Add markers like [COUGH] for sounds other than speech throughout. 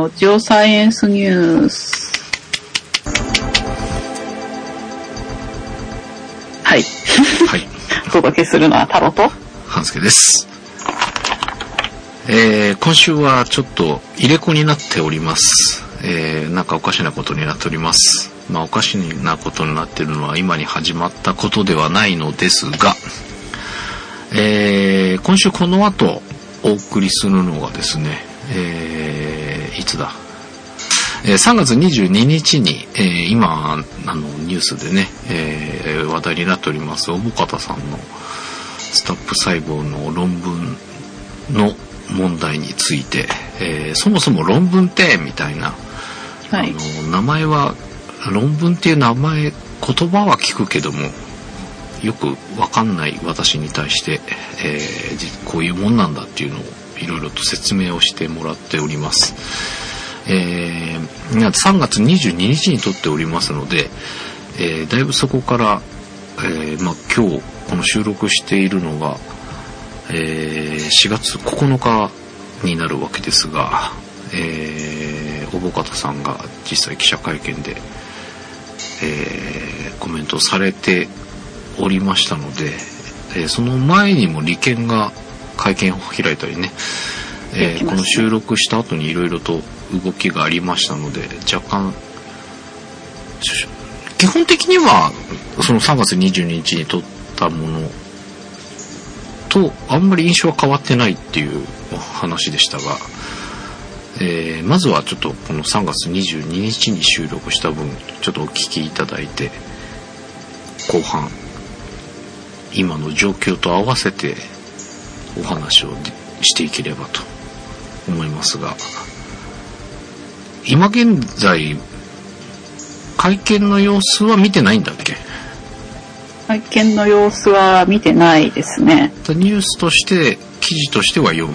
のジオサイエンスニュース。はい。はい。[LAUGHS] お届けするのはタロと。半助です。えー、今週はちょっと入れ子になっております。えー、なんかおかしなことになっております。まあおかしなことになっているのは今に始まったことではないのですが、えー、今週この後お送りするのがですね、えー、いつだ？えー3月22日に、えー今あのニュースでね、えー話題になっております小保方さんのスタップ細胞の論文の問題について、えーそもそも論文ってみたいな、はい。あの名前は論文っていう名前言葉は聞くけどもよくわかんない私に対して、えーじこういうもんなんだっていうのをいろいろと説明をしてもらっております。えー3月22日に撮っておりますので、えーだいぶそこから、えーまあ、今日この収録しているのが、えー4月9日になるわけですが、えー、小保方さんが実際記者会見で、えーコメントされておりましたので、えーその前にも利権が会見を開いたりね、えーこの収録した後にいろいろと動きがありましたので若干し基本的にはその3月22日に撮ったものとあんまり印象は変わってないっていうお話でしたが、えーまずはちょっとこの3月22日に収録した分ちょっとお聞きいただいて後半今の状況と合わせてお話をしていければと思いますが今現在会見の様子は見てないんだっけ？会見の様子は見てないですね。ニュースとして記事としては読む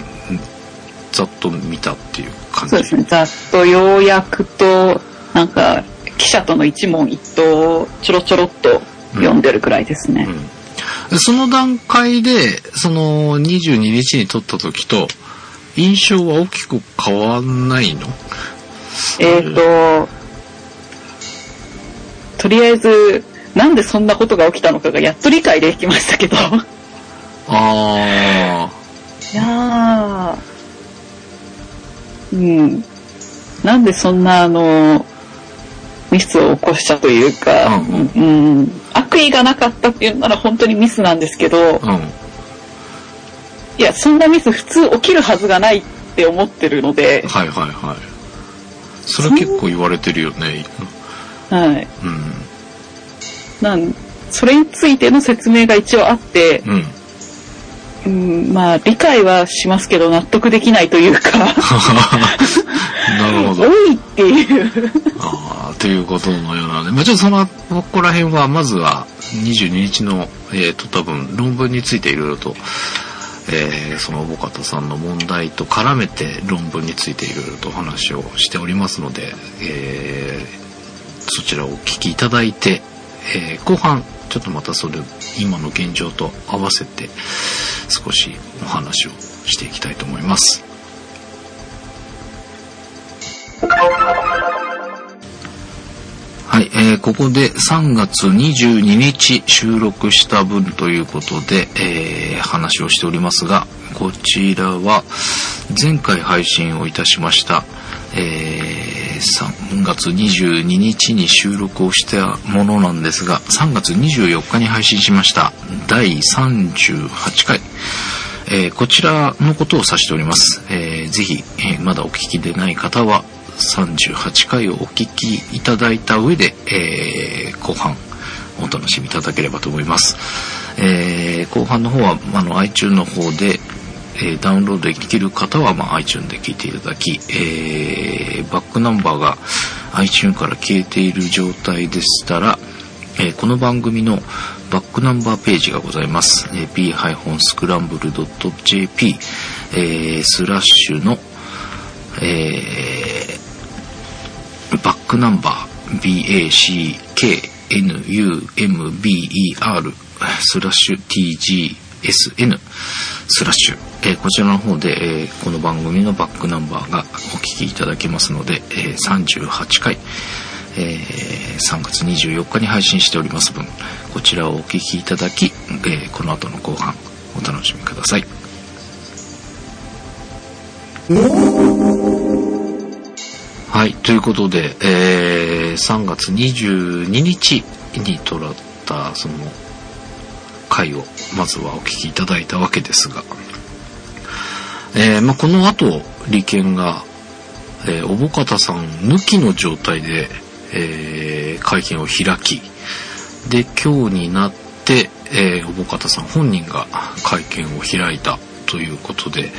ざっと見たっていう感じ？そうですね。ざっと要約と、なんか、記者との一問一答をちょろちょろっと読んでるくらいですね。うんでその段階でその22日に撮った時と印象は大きく変わんないの？えっ、と、とりあえず、なんでそんなことが起きたのかがやっと理解できましたけど。いあやー、うん。なんでそんなあの、ミスを起こしたというか、うん。うん、悪意がなかったっていうなら本当にミスなんですけど、あうん。いや、そんなミス普通起きるはずがないって思ってるので、はいはいはい。それ結構言われてるよねはい。うん。なんそれについての説明が一応あって、うんうん、まあ理解はしますけど納得できないというか、[LAUGHS] なるほど多いっていう。ああ、ということのようなので、まあ、ちょっとその、ここら辺は、まずは、22日の、えー、と、多分、論文についていろいろと、えーその、小保方さんの問題と絡めて、論文についていろいろとお話をしておりますので、えーそちらをお聞きいただいて、えー後半、ちょっとまたそれ、今の現状と合わせて、少しお話をしていきたいと思います。はい、えーここで3月22日収録した分ということで、えー話をしておりますが、こちらは前回配信をいたしました、えー3月22日に収録をしたものなんですが、3月24日に配信しました第38回、えーこちらのことを指しております。えーぜひ、えーまだお聞きでない方は、38回をお聞きいただいた上で、えー後半お楽しみいただければと思います。えー後半の方は、あの、iTunes の方で、えーダウンロードできる方は、まあ、iTunes で聞いていただき、えーバックナンバーが iTunes から消えている状態でしたら、えーこの番組のバックナンバーページがございます。えー p-scramble.jp、えースラッシュの、えーバックナンバー BACKNUMBER スラッシュ TGSN スラッシュ、えーこちらの方で、えーこの番組のバックナンバーがお聞きいただけますので、えー38回、えー3月24日に配信しております分、こちらをお聞きいただき、えこの後の後半、お楽しみください。はい、ということで、えー3月22日に撮られた、その、回を、まずはお聞きいただいたわけですが、えーまあ、この後、利権が、えー、おぼかたさん抜きの状態で、えー会見を開き、で、今日になって、えー、おぼかたさん本人が会見を開いたということで、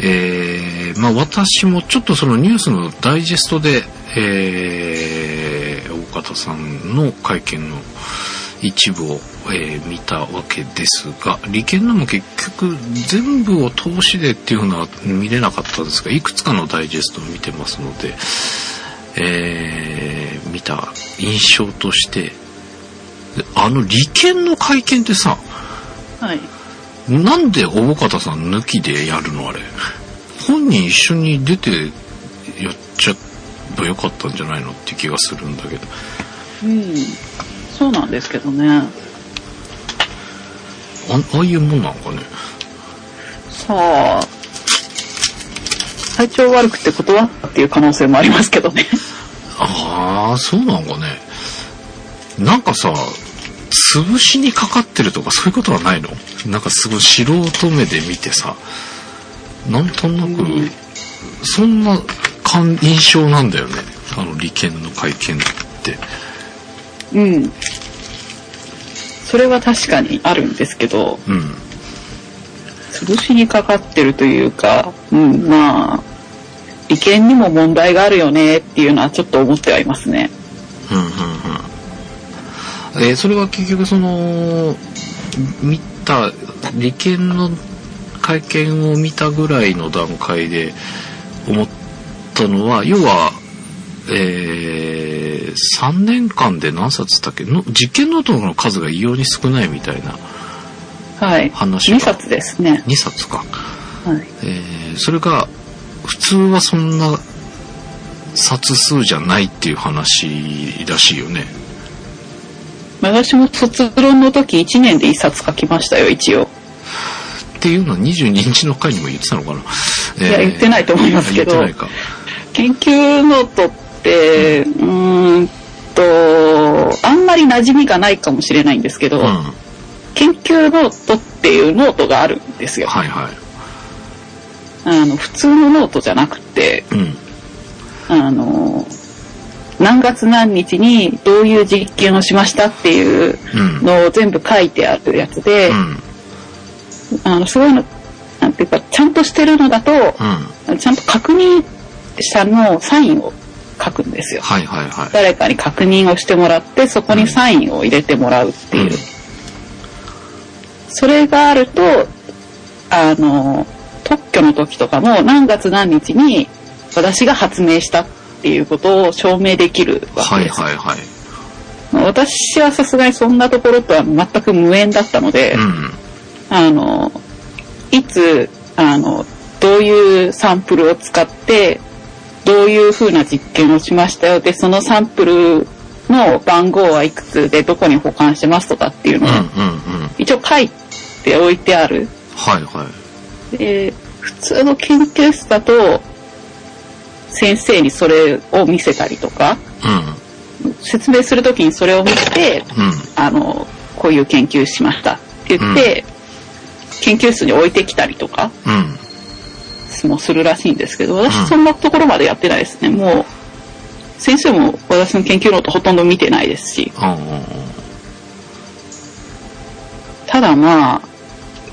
えーまあ、私もちょっとそのニュースのダイジェストで、えー、大方さんの会見の一部を、えー見たわけですが、利権のも結局全部を通しでっていうのは見れなかったんですが、いくつかのダイジェストを見てますので、えー見た印象として、であの利権の会見ってさ、はい。なんで大方さん抜きでやるのあれ？本人一緒に出てやっちゃえばよかったんじゃないのって気がするんだけど。うん。そうなんですけどね。あああいうもんなのかね。さあ、体調悪くて断ったっていう可能性もありますけどね。ああ、そうなのかね。なんかさ、潰しにかかってるとかそういうことはないの？なんかすごい素人目で見てさ、なんとなく、うんそんな感印象なんだよね。あの利権の会見って。うん。それは確かにあるんですけど、うん。潰しにかかってるというか、うん、まあ、利権にも問題があるよねっていうのはちょっと思ってはいますね。うんうんうんえーそれは結局その見た利権の会見を見たぐらいの段階で思ったのは要は、えー3年間で何冊だっけ？の実験ノートの数が異様に少ないみたいなはい。話が2冊ですね。2冊か、はい。えーそれが普通はそんな冊数じゃないっていう話らしいよね私も卒論の時1年で1冊書きましたよ、一応。っていうのは22日の回にも言ってたのかな、いや、言ってないと思いますけど。研究ノートって、うーんと、あんまり馴染みがないかもしれないんですけど、うん。は研究ノートっていうノートがあるんですよ。いはい。あの、普通のノートじゃなくて、うん。あの、何月何日にどういう実験をしましたっていううん。のを全部書いてあるやつで、うん。あの、そういうの、なんていうか、ちゃんとしてるのだと、うん。ちゃんと確認者のサインを書くんですよ。はいはいはい。誰かに確認をしてもらって、そこにサインを入れてもらうっていう。うんそれがあると、あの、特許の時とかも何月何日に私が発明したっていうことを証明できるわはいけです。はいはい。私はさすがにそんなところとは全く無縁だったので、うん。あの、いつ、あの、どういうサンプルを使って、どういう風な実験をしましたよ。で、そのサンプルの番号はいくつでどこに保管してますとかっていうのをうんうんうん。一応書いておいてある。はいはい。で、普通の研究室だと、先生にそれを見せたりとか、説明するときにそれを見て、うん。うん。あの、こういう研究しましたって言って、研究室に置いてきたりとかうん。もするらしいんですけど、うん私そんなところまでやってないですね。もう、先生も私の研究ノートほとんど見てないですし。ただまあ、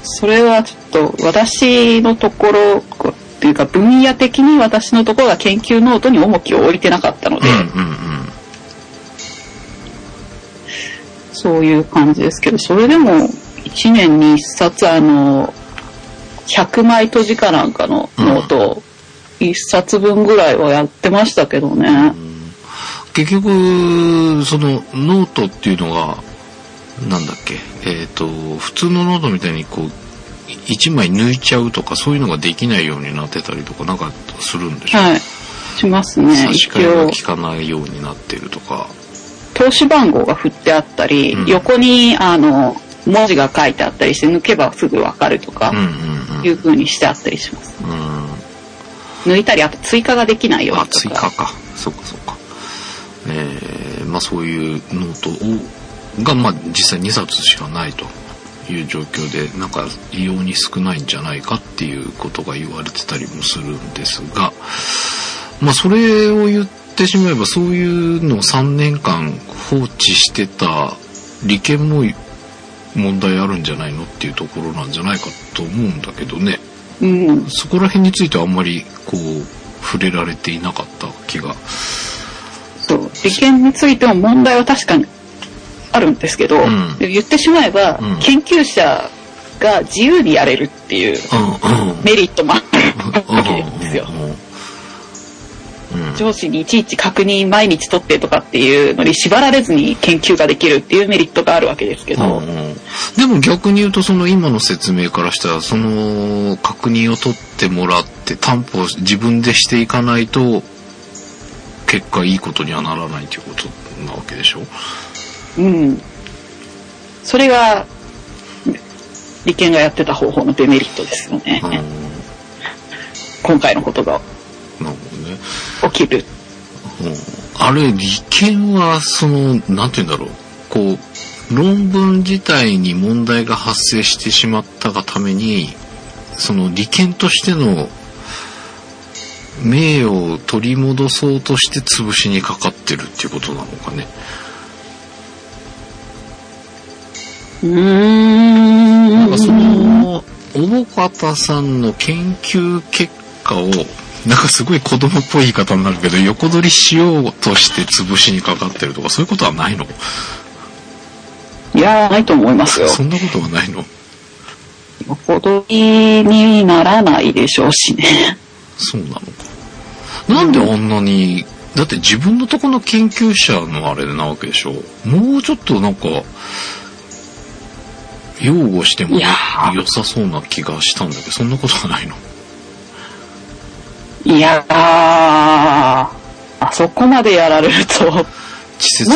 それはちょっと私のところっていうか分野的に私のところが研究ノートに重きを置いてなかったので、そういう感じですけど、それでも1年に1冊あの、100枚綴じかなんかのノートを1冊分ぐらいはやってましたけどね。うん。結局、そのノートっていうのが、なんだっけ、えっ、と、普通のノートみたいにこう、1枚抜いちゃうとかそういうのができないようになってたりとかなんかするんでしょ？う、はい。しますね。差し替えが効、かないようになってるとか。通し番号が振ってあったり、うん横に、あの、文字が書いてあったりして、抜けばすぐわかるとかうん、うんうん。いう風にしてあったりします。うん。抜いたり、あと追加ができないようあ、にとか。追加か。そうかそうか。えー、まあそういうノートを、が、まあ実際2冊しかないという状況で、なんか異様に少ないんじゃないかっていうことが言われてたりもするんですが、まあそれを言ってしまえばそういうのを3年間放置してた利権も問題あるんじゃないのっていうところなんじゃないかと思うんだけどね。うん。そこら辺についてはあんまりこう触れられていなかった気が。そう。利権についても問題は確かにあるんですけど、ん言ってしまえば、うん研究者が自由にやれるっていう。メリットもあるわけですよ。うん上司にいちいち確認毎日取ってとかっていうのに縛られずに研究ができるっていうメリットがあるわけですけど、うんうん。でも逆に言うとその今の説明からしたらその確認を取ってもらって担保を自分でしていかないと結果いいことにはならないということなわけでしょ？うん。それが、利権がやってた方法のデメリットですよね。うん。今回のことがなるほどね。起きる。うんあれ、利権は、その、なんて言うんだろう。こう、論文自体に問題が発生してしまったがために、その利権としての名誉を取り戻そうとして潰しにかかってるっていうことなのかね。うーん。なんかその、小保方さんの研究結果を、なんかすごい子供っぽい言い方になるけど、横取りしようとして潰しにかかってるとか、そういうことはないの？いやー、ないと思いますよ。そんなことはないの？踊りにならないでしょうしね。そうなのか。なんであんなに、だって自分のとこの研究者のあれなわけでしょ？もうちょっとなんか、擁護しても良さそうな気がしたんだけど、そんなことはないの？いやー、あそこまでやられると。も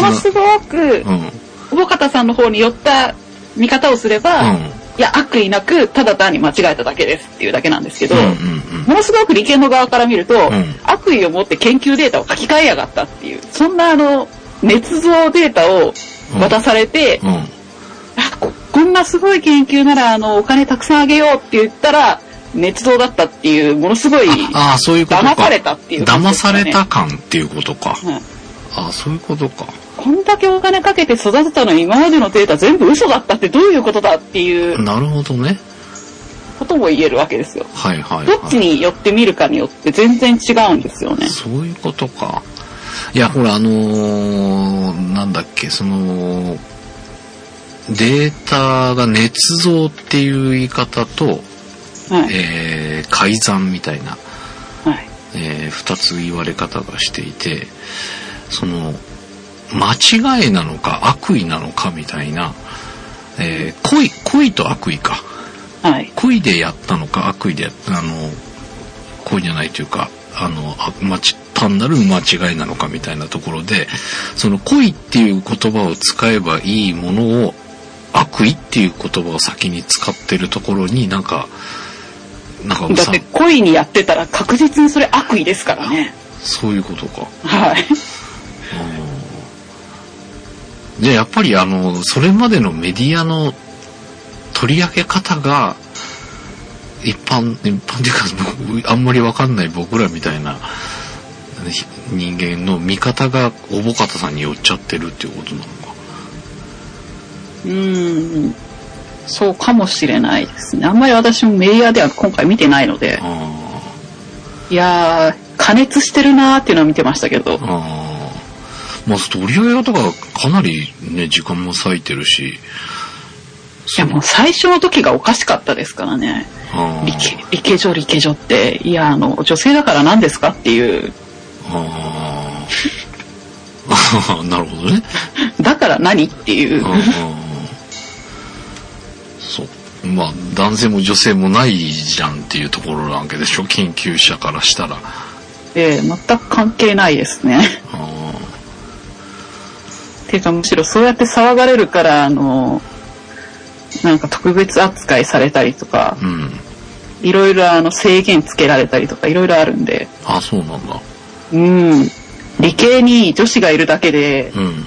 のすごくう、ん。うん。久保方さんの方に寄った見方をすれば、いや、悪意なく、ただ単に間違えただけですっていうだけなんですけど、うんうんものすごく利権の側から見ると、ん悪意を持って研究データを書き換えやがったっていう、そんなあの、捏造データを渡されて、うん。こんなすごい研究なら、あの、お金たくさんあげようって言ったら、捏造だったっていう、ものすごい、ああ、そういうことか。騙されたっていう感じ騙された感っていうことか。うんああ、そういうことか。こんだけお金かけて育てたのに今までのデータ全部嘘だったってどういうことだっていうなるほどね。ことも言えるわけですよ。はいはい、はい。どっちに寄ってみるかによって全然違うんですよね。そういうことか。いや、ほら、あのーなんだっけ、その、データが捏造っていう言い方と、はい。えー改ざんみたいな、はい。えー二つ言われ方がしていて、その、間違いなのか悪意なのかみたいな、えー恋、恋と悪意か。はい。恋でやったのか悪意でやった、あの、恋じゃないというか、あの、あ単なる間違いなのかみたいなところで、その恋っていう言葉を使えばいいものを、悪意っていう言葉を先に使ってるところになんか、なんかさだって、恋にやってたら確実にそれ悪意ですからね。そういうことか。はい。で、やっぱりあの、それまでのメディアの取り上げ方が、一般、一般っていうか、僕あんまりわかんない僕らみたいなひ人間の見方がおぼかたさんに寄っちゃってるっていうことなのか。うーん。そうかもしれないですね。あんまり私もメディアでは今回見てないので、あいやー、加熱してるなーっていうのは見てましたけどあ。、ああ。まあ、取り上げ方がかなりね、時間も割いてるし。いやもう最初の時がおかしかったですからね。ああリケ、リケジョ、リケジョって、いや、あの、女性だから何ですかっていう、あ [LAUGHS] あ。なるほどね。[LAUGHS] だから何っていうまあ、男性も女性もないじゃんっていうところなわけでしょ、研究者からしたら。えー、全く関係ないですね。あていうかむしろそうやって騒がれるから、あの、なんか特別扱いされたりとかー、うん。いろいろあの制限つけられたりとかいろいろあるんで、あ、そうなんだ。うん。理系に女子がいるだけで、うん。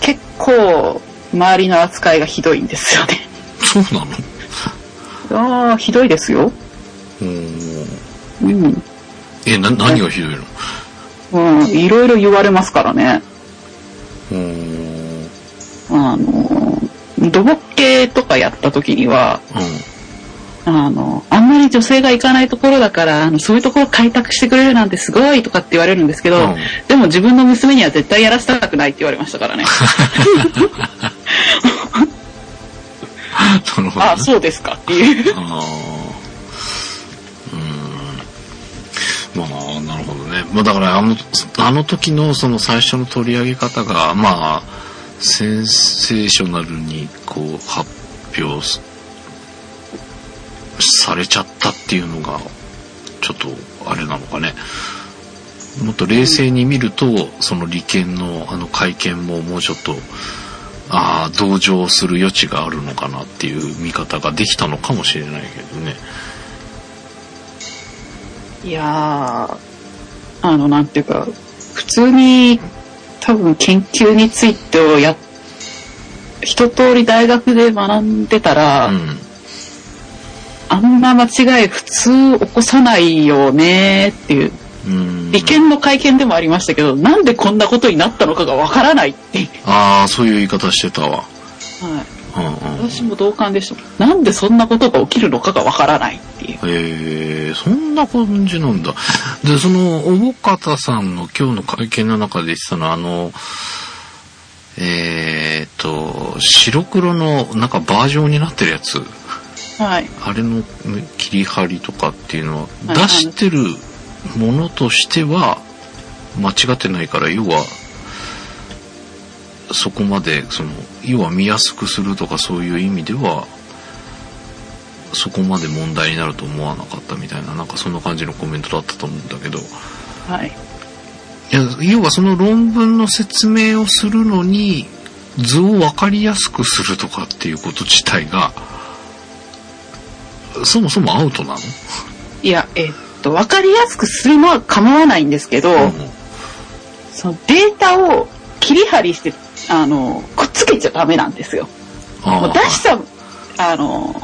結構周りの扱いがひどいんですよね。そうなの？ああ、ひどいですよ。おーうん。え、な、何がひどいの？うん、いろいろ言われますからね。おーあの、土木系とかやった時には、うん。あの、あんまり女性が行かないところだから、あのそういうところ開拓してくれるなんてすごいとかって言われるんですけど、うんでも自分の娘には絶対やらせたくないって言われましたからね。[LAUGHS] なるほど、ね。あ、そうですかってい [LAUGHS] う。んまあ、なるほどね。まあだからあの、あの時のその最初の取り上げ方が、まあ、センセーショナルにこう発表すされちゃったっていうのが、ちょっとあれなのかね。もっと冷静に見ると、その利権のあの会見ももうちょっと、ああ、同情する余地があるのかなっていう見方ができたのかもしれないけどね。いやー、あの、なんていうか、普通に多分研究についてをや、一通り大学で学んでたら、うん。あんな間違い普通起こさないよねっていう。うん。利権の会見でもありましたけど、なんでこんなことになったのかがわからないって。ああ、そういう言い方してたわ。はい。うんうん。私も同感でした。なんでそんなことが起きるのかがわからないっていう。へえ、そんな感じなんだ。で、その、おぼかたさんの今日の会見の中で言ってたのは、あの、えー、と、白黒のなんかバージョンになってるやつ、はい。あれの切り張りとかっていうのは、はい出してるものとしては間違ってないから、要は、そこまで、その、要は見やすくするとかそういう意味では、そこまで問題になると思わなかったみたいな、なんかそんな感じのコメントだったと思うんだけど、はい。いや、要はその論文の説明をするのに、図を分かりやすくするとかっていうこと自体が、そもそもアウトなの？いや、えっと、わかりやすくするのは構わないんですけど、そのデータを切り張りして、あの、くっつけちゃダメなんですよ。あもう出した、あの、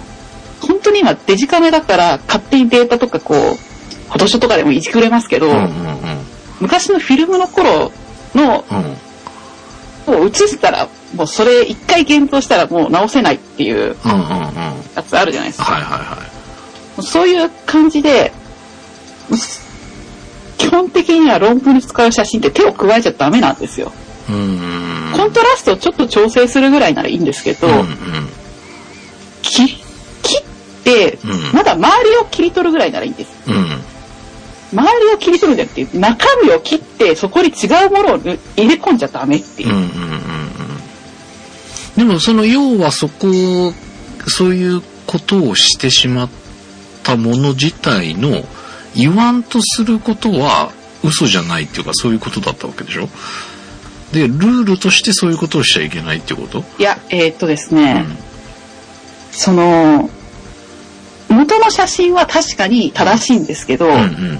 本当に今デジカメだから勝手にデータとかこう、フォトショーとかでもいじくれますけど、うんうんうん。昔のフィルムの頃のうん。を映したら、もうそれ一回検討したらもう直せないっていうやつあるじゃないですか。はいはそういう感じで、基本的には論文に使う写真って手を加えちゃダメなんですよ。コントラストをちょっと調整するぐらいならいいんですけど、うんうん。き切って、うんまだ周りを切り取るぐらいならいいんです。うん。周りを切り取るんじゃなくて、中身を切ってそこに違うものを入れ込んじゃダメっていう。うんうん。でもその要はそこを、そういうことをしてしまったもの自体の言わんとすることは嘘じゃないっていうかそういうことだったわけでしょ？で、ルールとしてそういうことをしちゃいけないってこと？いや、えーっとですね、その、元の写真は確かに正しいんですけど、うんうん。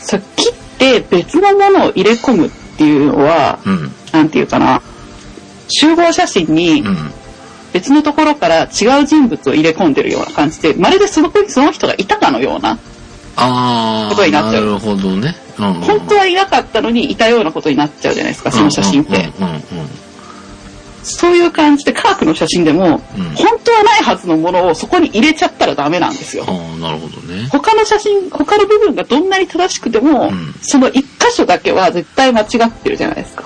そう切って別のものを入れ込むっていうのは、うん。なんていうかな、集合写真にうん。別のところから違う人物を入れ込んでるような感じで、まるでその子にその人がいたかのような、ことになっちゃうなるほどね、うんうん、本当はいなかったのにいたようなことになっちゃうじゃないですか、その写真って。うんうんうんそういう感じで科学の写真でも、うん本当はないはずのものをそこに入れちゃったらダメなんですよ。なるほどね他の写真、他の部分がどんなに正しくても、うんその一箇所だけは絶対間違ってるじゃないですか。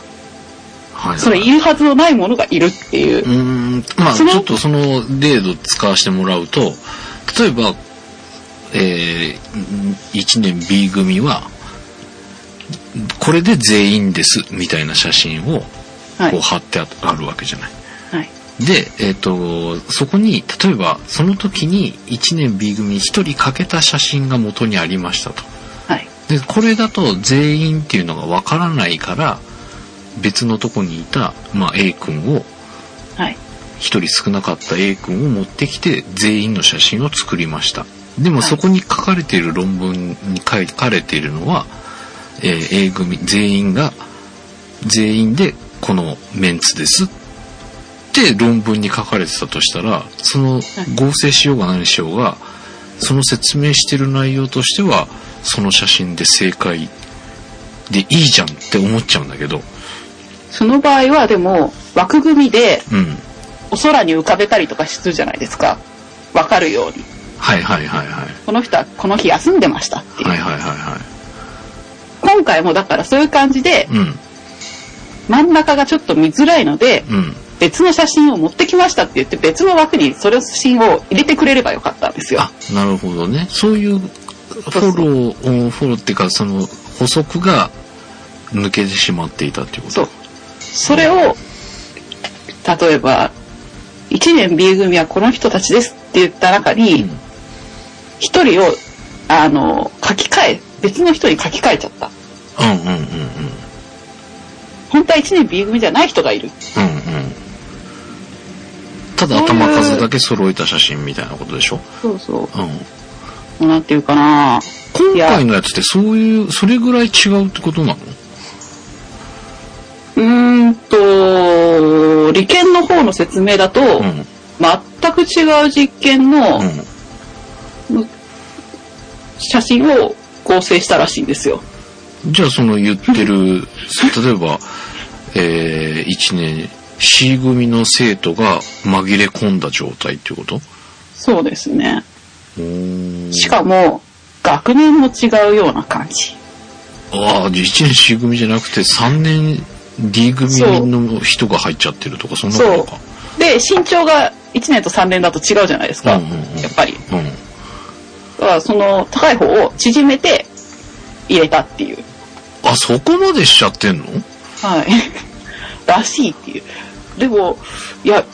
はいそれいるはずのないものがいるっていうう。ーんまあちょっとその例度使わせてもらうと例えば、えー、1年 B 組はこれで全員ですみたいな写真をはいこう。貼ってああるわけじゃない。はい。で、えっ、と、そこに、例えば、その時に1年 B 組に1人欠けた写真が元にありましたと。はい。で、これだと全員っていうのがわからないから、別のとこにいた、まあ、A 君を、はい。一人少なかった A 君を持ってきて全員の写真を作りました。でもはいそこに書かれている論文に書かれているのは、えー A 組全員が、全員でこのメンツですって論文に書かれてたとしたら、その合成しようが何しようが、その説明してる内容としては、その写真で正解でいいじゃんって思っちゃうんだけど、その場合はでも、枠組みでうん。お空に浮かべたりとかするじゃないですか。わかるように。はいはいはいはい。この人はこの日休んでましたっていう。はいはいはいは今回もだからそういう感じで、い。うん。真ん中がちょっと見づらいので、うん。別の写真を持ってきましたって言って別の枠にそれを写真を入れてくれればよかったんですよあ。、なるほどね。そういうフォロー、フォローっていうか、その補足が抜けてしまっていたっていうこと？そう。それを、例えば、1年 B 組はこの人たちですって言った中に、一人を、あの、書き換え、別の人に書き換えちゃった。うん。うんうんうんうん。本当は1年 B 組じゃない人がいる。うんうん。ただ頭数だけ揃えた写真みたいなことでしょ？そうそうん。う。なんていうかな今回のやつってそういう、それぐらい違うってことなの？うーんと、理研の方の説明だと、うん。全く違う実験のうん。写真を合成したらしいんですよ。じゃあその言ってる、[LAUGHS] 例えば、えー、1年 C 組の生徒が紛れ込んだ状態っていうこと？そうですね。しかも、学年も違うような感じ。ああ、1年 C 組じゃなくて3年 D 組の人が入っちゃってるとか、そんなことか。で、身長が1年と3年だと違うじゃないですか。うんうんうんやっぱり。うん。だからその高い方を縮めて入れたっていう。あ、そこまでしちゃってんの？はい。[LAUGHS] らしいっていう。でも、いや、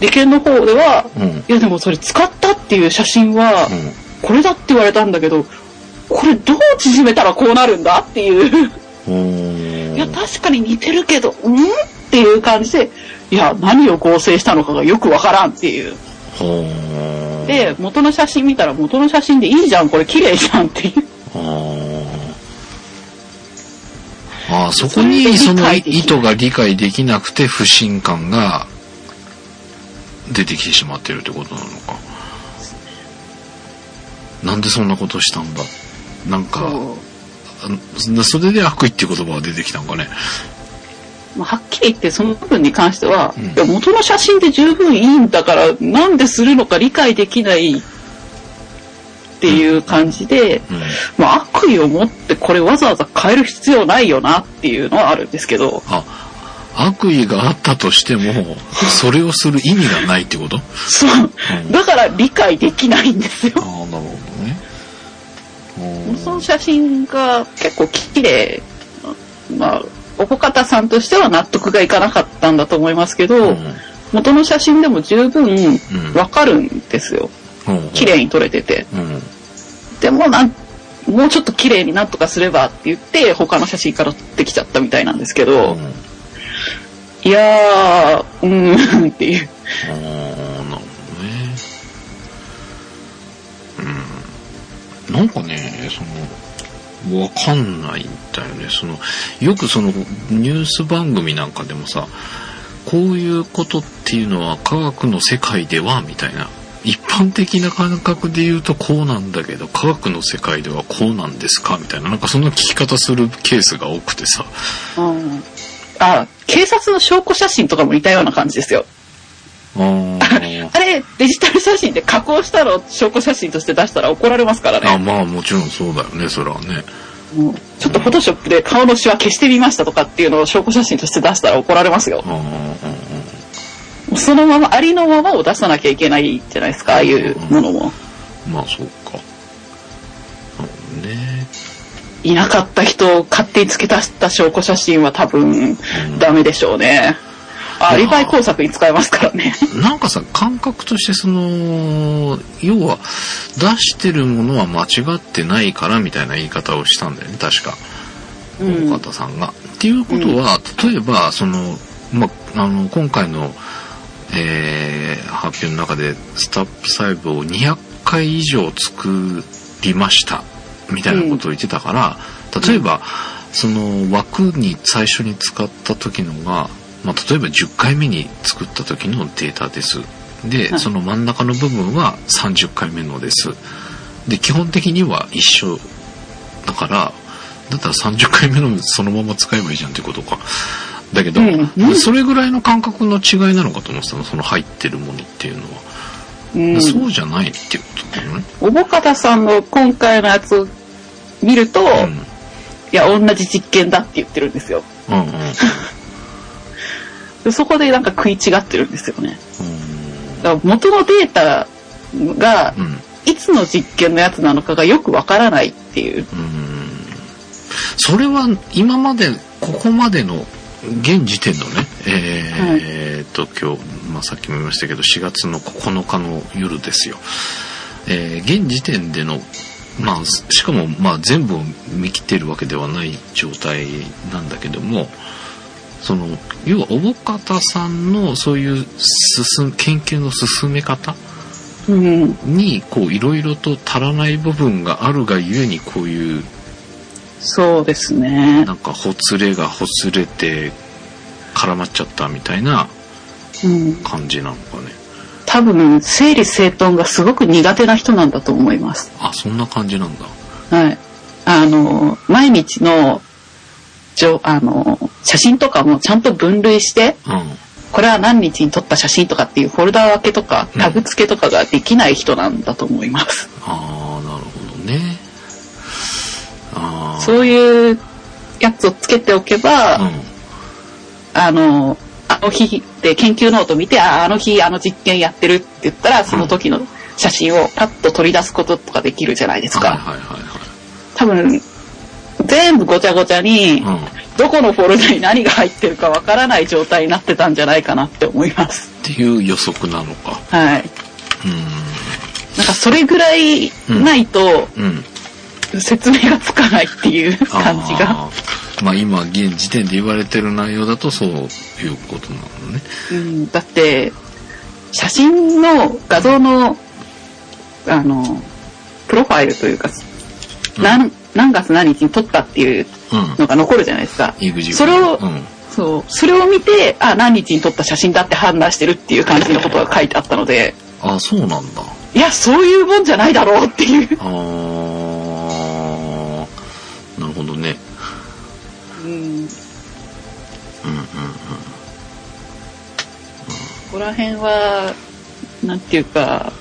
理研の方では、うん。いやでもそれ使ったっていう写真は、うん。これだって言われたんだけど、これどう縮めたらこうなるんだっていう。[LAUGHS] いや、確かに似てるけど、うん？っていう感じで、いや、何を合成したのかがよくわからんっていう。ほーで、元の写真見たら元の写真でいいじゃん、これ綺麗じゃんっていう。あーあー、そこにその意図が理解できなくて不信感が出てきてしまってるってことなのか。なんでそんなことしたんだなんか、あそれで悪意って言葉が出てきたんかね。まあはっきり言ってその部分に関しては、うんいや元の写真で十分いいんだから、なんでするのか理解できないっていう感じで、うん。まあ悪意を持ってこれわざわざ変える必要ないよなっていうのはあるんですけど、あ、悪意があったとしても、それをする意味がないってこと？そうう。んだから理解できないんですよあ。あ、なるほどね。その写真が結構綺麗。まあ、おこかたさんとしては納得がいかなかったんだと思いますけど、うん元の写真でも十分わかるんですよ。うん綺麗に撮れてて。うん。でもなん、もうちょっと綺麗になんとかすればって言って、他の写真から撮ってきちゃったみたいなんですけど、いやー、うーんっていう。ああ、なるほどね。うん。なんかね、その、わかんないんだよね。その、よくその、ニュース番組なんかでもさ、こういうことっていうのは科学の世界では、みたいな。一般的な感覚で言うとこうなんだけど、科学の世界ではこうなんですかみたいな。なんかそんな聞き方するケースが多くてさ。うんあ、警察の証拠写真とかも似たような感じですよ。あれ、デジタル写真で加工したのを証拠写真として出したら怒られますからあ、ね。まあもちろんそうだよね、それはね。もうちょっとフォトショップで顔のシワ消してみましたとかっていうのを証拠写真として出したら怒られますよそのまま、ありのままを出さなきゃいけないじゃないですか、ああいうものも。まあそうか。ね。いなかった人を勝手に付け足した証拠写真は多分ダメでしょうね。アリバイ工作に使えますからね。なんかさ、感覚としてその、要は、出してるものは間違ってないからみたいな言い方をしたんだよね、確か。うん大方さんが。っていうことは、例えば、その、ま、あの、今回の、えー発表の中で、スタップ細胞を200回以上作りました、みたいなことを言ってたから、例えば、その枠に最初に使った時のが、まあ、例えば10回目に作った時のデータです。で、はいその真ん中の部分は30回目のです。で、基本的には一緒だから、だったら30回目のそのまま使えばいいじゃんってことか。だけど、うんうんそれぐらいの感覚の違いなのかと思ってたの、その入ってるものっていうのは。うんそうじゃないっていうことだよね。おぼかたさんの今回のやつを見ると、うん。いや、同じ実験だって言ってるんですよ。うんうん。でそこでなんか食い違ってるんですよね。うんだから元のデータがうん。いつの実験のやつなのかがよくわからないっていう。うんそれは今までここまでの現時点のねえーっと今日、まあ、さっきも言いましたけど4月の9日の夜ですよ、えー現時点でのまあしかもまあ全部を見切っているわけではない状態なんだけどもその要はおぼかたさんのそういう進む研究の進め方？うん。にこういろいろと足らない部分があるがゆえにこういうそうですね。なんかほつれがほつれて絡まっちゃったみたいなうん。感じなのかね多分、整理整頓がすごく苦手な人なんだと思います。あそんな感じなんだはい。あの、毎日の、あの、写真とかもちゃんと分類して、うん。これは何日に撮った写真とかっていうフォルダ分けとかうん。タグ付けとかができない人なんだと思います。ああなるほどね。ああそういうやつをつけておけば、うん。あの、あの日で研究ノート見て、ああの日あの実験やってるって言ったら、その時の写真をパッと取り出すこととかできるじゃないですか。はいはいはい。多分、全部ごちゃごちゃに、はい、うん、っどこのフォルダに何が入ってるかわからない状態になってたんじゃないかなって思います。ていう予測なのか。はい。うなんかそれぐらいないと説明がつかないっていう感じが。まあ今現時点で言われてる内容だとそういうことなのね。うん、だって、写真の画像の、あの、プロファイルというか、うん。何何月何日に撮ったっていううんのが残るじゃないですか。EXIT それをうんそう。それを見て、あ、何日に撮った写真だって判断してるっていう感じのことが書いてあったので、あそうなんだいや、そういうもんじゃないだろうっていう。あーなるほどねうん。うんうんうんここら辺は、なんていうか、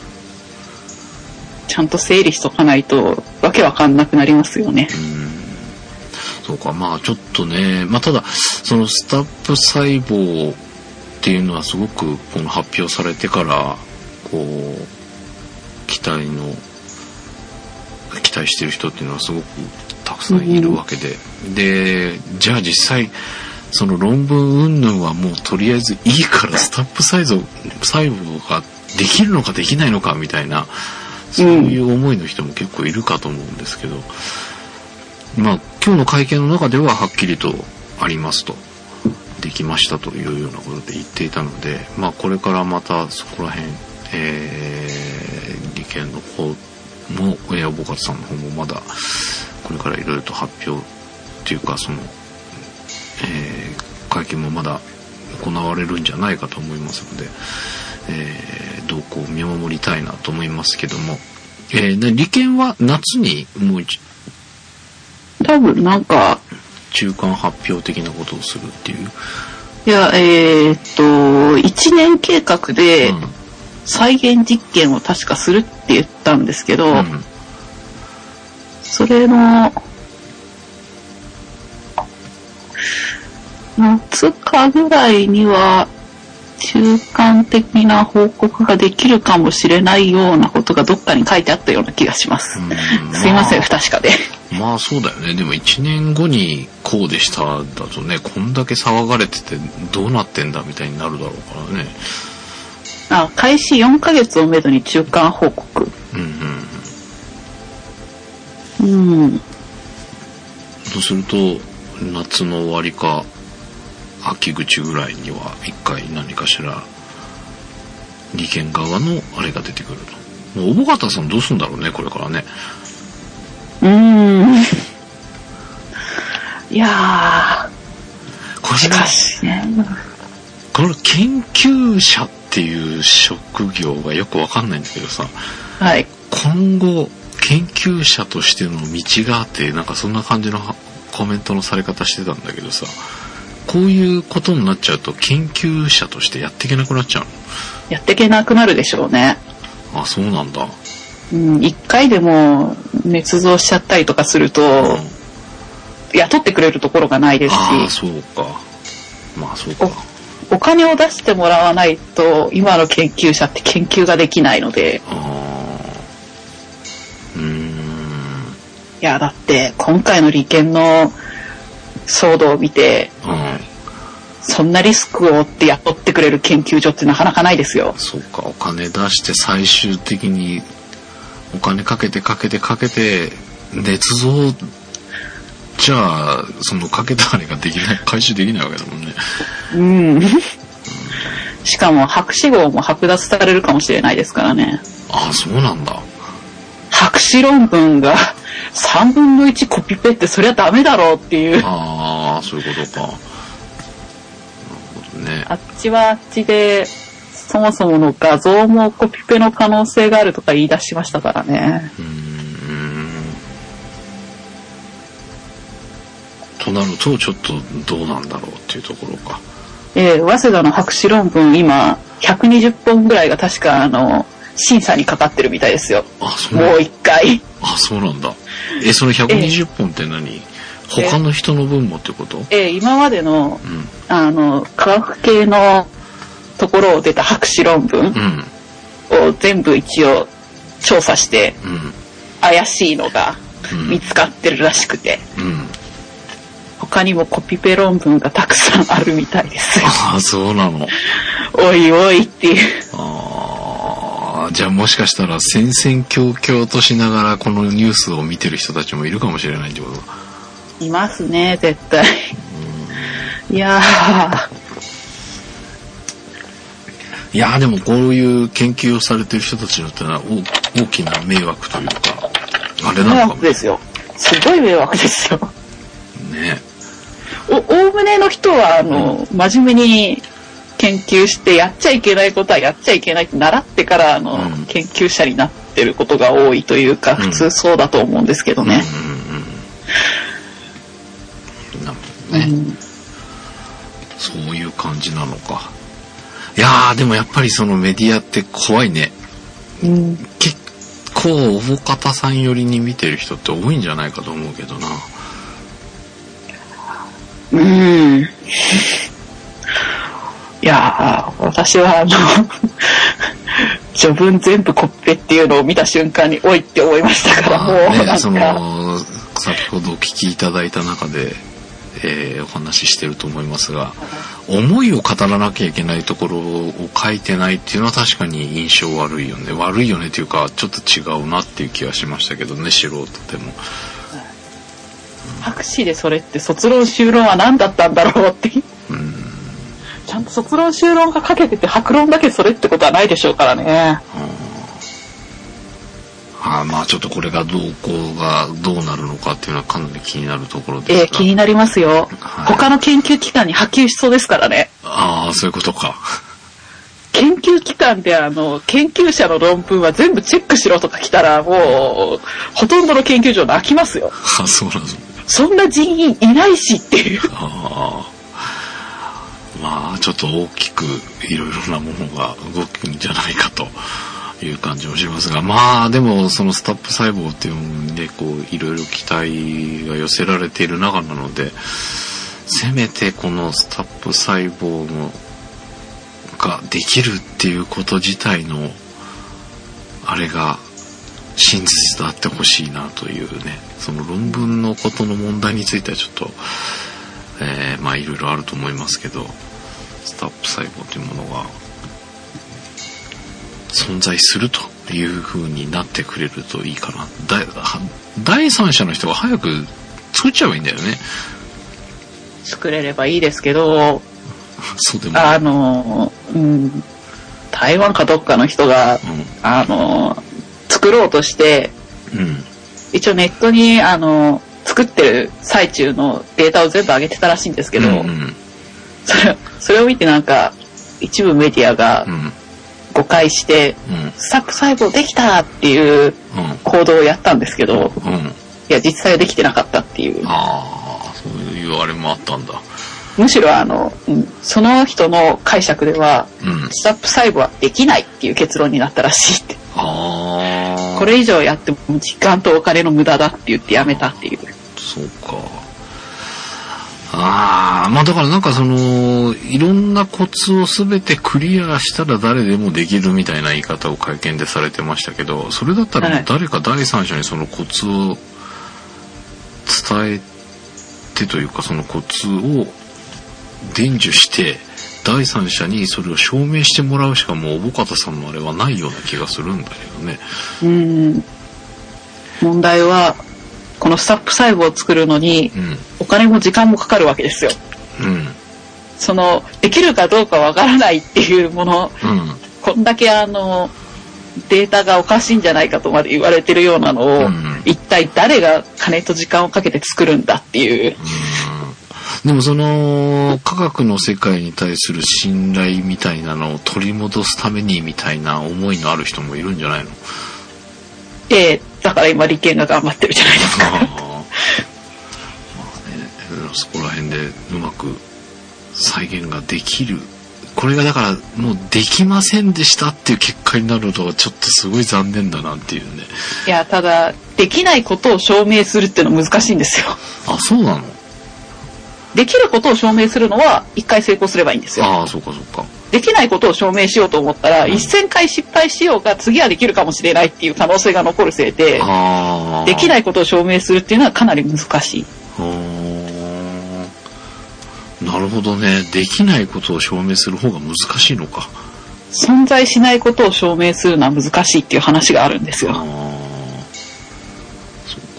ちゃんと整理しとかないと、わけわかんなくなりますよね。そうか、まあちょっとね、まあただ、そのスタップ細胞っていうのはすごくこの発表されてから、こう、期待の、期待してる人っていうのはすごくたくさんいるわけで。で、じゃあ実際、その論文云々はもうとりあえずいいからスタップサイズ細胞ができるのかできないのかみたいな、そういう思いの人も結構いるかと思うんですけど、まあ今日の会見の中でははっきりとありますと。できましたというようなことで言っていたので、まあこれからまたそこら辺、えー、理研の方も、親ボカツさんの方もまだこれからいろいろと発表っていうかその、えー会見もまだ行われるんじゃないかと思いますので、えー動向を見守りたいなと思いますけども、えーで理研は夏にもう一多分なんか、中間発表的なことをするっていう。いや、えーっと、1年計画でうん。再現実験を確かするって言ったんですけど、うん。それの、夏かぐらいには、中間的な報告ができるかもしれないようなことがどっかに書いてあったような気がします。うんすいません、あ不確かで。まあそうだよね。でも1年後にこうでしただとね、こんだけ騒がれててどうなってんだみたいになるだろうからね。あ、開始4ヶ月をめどに中間報告。うんうん。うん。とすると、夏の終わりか、秋口ぐらいには一回何かしら、利権側のあれが出てくると。もう、小保方さんどうすんだろうね、これからね。うーん。いやー、しこれねかしね。この研究者っていう職業がよくわかんないんだけどさ、はい。今後、研究者としての道があって、なんかそんな感じのはコメントのされ方してたんだけどさ、こういうことになっちゃうと研究者としてやっていけなくなっちゃうやっていけなくなるでしょうね。のあ、そうなんだ。うん、一回でも捏造しちゃったりとかすると、雇ってくれるところがないですああ、し、そうか。まあそうか。お金を出してもらわないと、今の研究者って研究ができないので、ああ。うーん。いや、だって、今回の利権の騒動を見て、うん。そんなリスクを負って雇ってくれる研究所ってなかなかないですよ。そうか、お金出して最終的にお金かけてかけてかけて、捏造じゃあ、そのかけたあれができない、回収できないわけだもんね。うん。[LAUGHS] しかも、博士号も剥奪されるかもしれないですからね。ああ、そうなんだ。博士論文が3分の1コピペってそりゃダメだろうっていう。ああ、そういうことか。なるほどね。あっちはあっちで、そもそもの画像もコピペの可能性があるとか言い出しましたからね。うーん。となると、ちょっとどうなんだろうっていうところか。えー、早稲田の博士論文今、120本ぐらいが確かあの、審査にかかってるみたいですよ。あ、そうもう一回。あ、そうなんだ。え、その120本って何、他の人の分もってこと？えー、今までの、うん。あの、科学系のところを出た博士論文うん。を全部一応調査して、うん。怪しいのがうん見つかってるらしくて、うん。他にもコピペ論文がたくさんあるみたいですよ。ああ、そうなの。おいおいっていう。ああ、じゃあもしかしたら戦々恐々としながらこのニュースを見てる人たちもいるかもしれないってことか。いますね、絶対。いやいやーでもこういう研究をされてる人たちにとっては大大きな迷惑というか、あれー、迷なのかも惑ですよ。すごい迷惑ですよ。ね。お、おおむねの人は、あの、真面目に研究して、やっちゃいけないことはやっちゃいけないって習ってから、あの、うん研究者になってることが多いというか、うん普通そうだと思うんですけどね。うん。なるほどね。うんそういう感じなのか。いやーでもやっぱりそのメディアって怖いね。うん結構、おぼかたさん寄りに見てる人って多いんじゃないかと思うけどな。うん。いやー、私はあの、[LAUGHS] 序文全部コッペっていうのを見た瞬間に、おいって思いましたから、もう、まあね、そなんか、の、先ほどお聞きいただいた中で、えーお話ししてると思いますが、思いを語らなきゃいけないところを書いてないっていうのは確かに印象悪いよね。悪いよねっていうか、ちょっと違うなっていう気がしましたけどね、素人でも。博士でそれって卒論修論は何だったんだろうって。うん。ちゃんと卒論修論が書けてて、白論だけそれってことはないでしょうからね。あーまあちょっとこれがどうこうがどうなるのかっていうのはかなり気になるところですが。えー気になりますよ。はい他の研究機関に波及しそうですからね。ああ、そういうことか。研究機関であの、研究者の論文は全部チェックしろとか来たら、もう、ほとんどの研究所泣きますよ。あそうなんです。そんな人員いないしっていう。ああ。まあちょっと大きくいろいろなものが動くんじゃないかという感じもしますが、まあでもそのスタップ細胞っていうのにね、こういろいろ期待が寄せられている中なので、せめてこのスタップ細胞のができるっていうこと自体のあれが真実であってほしいなというね、その論文のことの問題についてはちょっと、えー、まあいろいろあると思いますけど、スタップ細胞というものが存在するという風になってくれるといいかな。第三者の人が早く作っちゃえばいいんだよね。作れればいいですけど、[LAUGHS] そうでもあの、うん、台湾かどっかの人が、うん、あの、作ろうとして、うん、一応ネットに、あの、作ってる最中のデータを全部上げてたらしいんですけど、うんうん、それそれを見てなんか、一部メディアが誤解して、うん、スタップ細胞できたっていう行動をやったんですけど、うん、いや、実際はできてなかったっていう。ああ、そういうあれもあったんだ。むしろあの、その人の解釈では、うん、スタップ細胞はできないっていう結論になったらしいって。これ以上やっても時間とお金の無駄だって言ってやめたっていう。そうか。ああ、まあだからなんかその、いろんなコツをすべてクリアしたら誰でもできるみたいな言い方を会見でされてましたけど、それだったら誰か第三者にそのコツを伝えてというかそのコツを伝授して、第三者にそれを証明してもらうしかもう小方さんのあれはないような気がするんだけどね。うん。問題は、このスタップ細胞を作るのに、お金も時間もかかるわけですよ。うん。その、できるかどうかわからないっていうもの、うん、こんだけあの、データがおかしいんじゃないかとまで言われてるようなのを、うん、一体誰が金と時間をかけて作るんだっていう。うんでもその科学の世界に対する信頼みたいなのを取り戻すためにみたいな思いのある人もいるんじゃないの？ええだから今利権が頑張ってるじゃないですか。まあね、そこら辺でうまく再現ができる。これがだからもうできませんでしたっていう結果になるとちょっとすごい残念だなっていうね。いや、ただ、できないことを証明するっていうのは難しいんですよ。あ、そうなの？できることを証明するのは一回成功すればいいんですよ。ああ、そうかそうか。できないことを証明しようと思ったら、一千回失敗しようが次はできるかもしれないっていう可能性が残るせいで、できないことを証明するっていうのはかなり難しい。なるほどね。できないことを証明する方が難しいのか。存在しないことを証明するのは難しいっていう話があるんですよ。そっ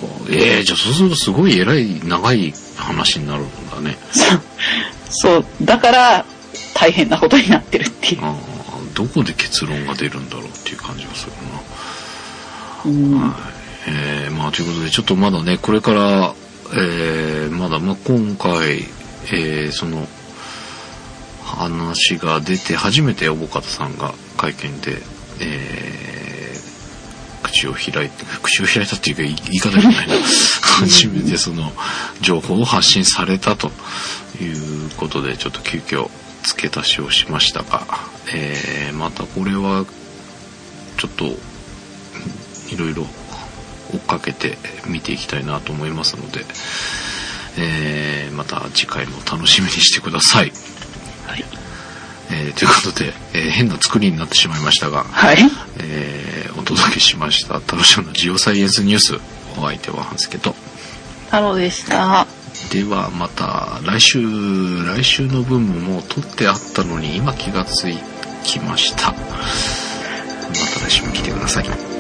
か。ええー、じゃあそうするとすごい偉い、長い話になるんだね。そう。だから、大変なことになってるっていう。あどこで結論が出るんだろうっていう感じがするな。うん。はい、えー、まあということで、ちょっとまだね、これから、えー、まだ、まあ今回、えー、その、話が出て初めて小方さんが会見で、えー、口を開いて、口を開いたっていうか言い方じゃないな。初めてその情報を発信されたということで、ちょっと急遽付け足しをしましたが、えー、またこれは、ちょっと、いろいろ追っかけて見ていきたいなと思いますので、えー、また次回も楽しみにしてください。はい。えー、ということで、えー、変な作りになってしまいましたが、はい。えー、お届けしました、タロショのジオサイエンスニュース。お相手はハンスケと。太郎でした。ではまた来週、来週の分ももう撮ってあったのに今気がつきました。また来週も来てください。